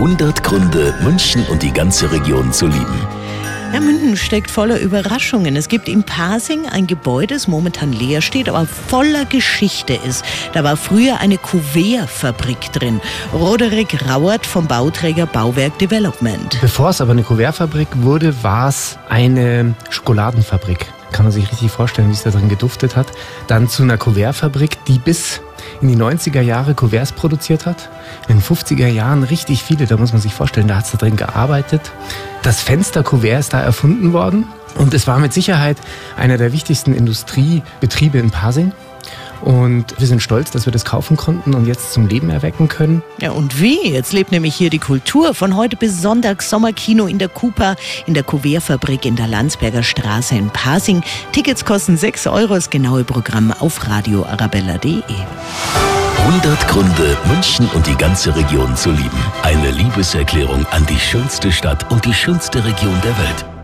100 Gründe, München und die ganze Region zu lieben. Ja, München steckt voller Überraschungen. Es gibt in Pasing ein Gebäude, das momentan leer steht, aber voller Geschichte ist. Da war früher eine Kuvertfabrik drin. Roderick Rauert vom Bauträger Bauwerk Development. Bevor es aber eine Kuvertfabrik wurde, war es eine Schokoladenfabrik. Kann man sich richtig vorstellen, wie es da drin geduftet hat. Dann zu einer Kuvertfabrik, die bis in die 90er Jahre Kuverts produziert hat. In den 50er Jahren richtig viele, da muss man sich vorstellen, da hat es da drin gearbeitet. Das Fensterkuvert ist da erfunden worden und es war mit Sicherheit einer der wichtigsten Industriebetriebe in Pasing. Und wir sind stolz, dass wir das kaufen konnten und jetzt zum Leben erwecken können. Ja, und wie? Jetzt lebt nämlich hier die Kultur. Von heute bis Sonntag Sommerkino in der Kupa, in der Kuvertfabrik in der Landsberger Straße in Pasing. Tickets kosten 6 Euro. Das genaue Programm auf radioarabella.de. 100 Gründe, München und die ganze Region zu lieben. Eine Liebeserklärung an die schönste Stadt und die schönste Region der Welt.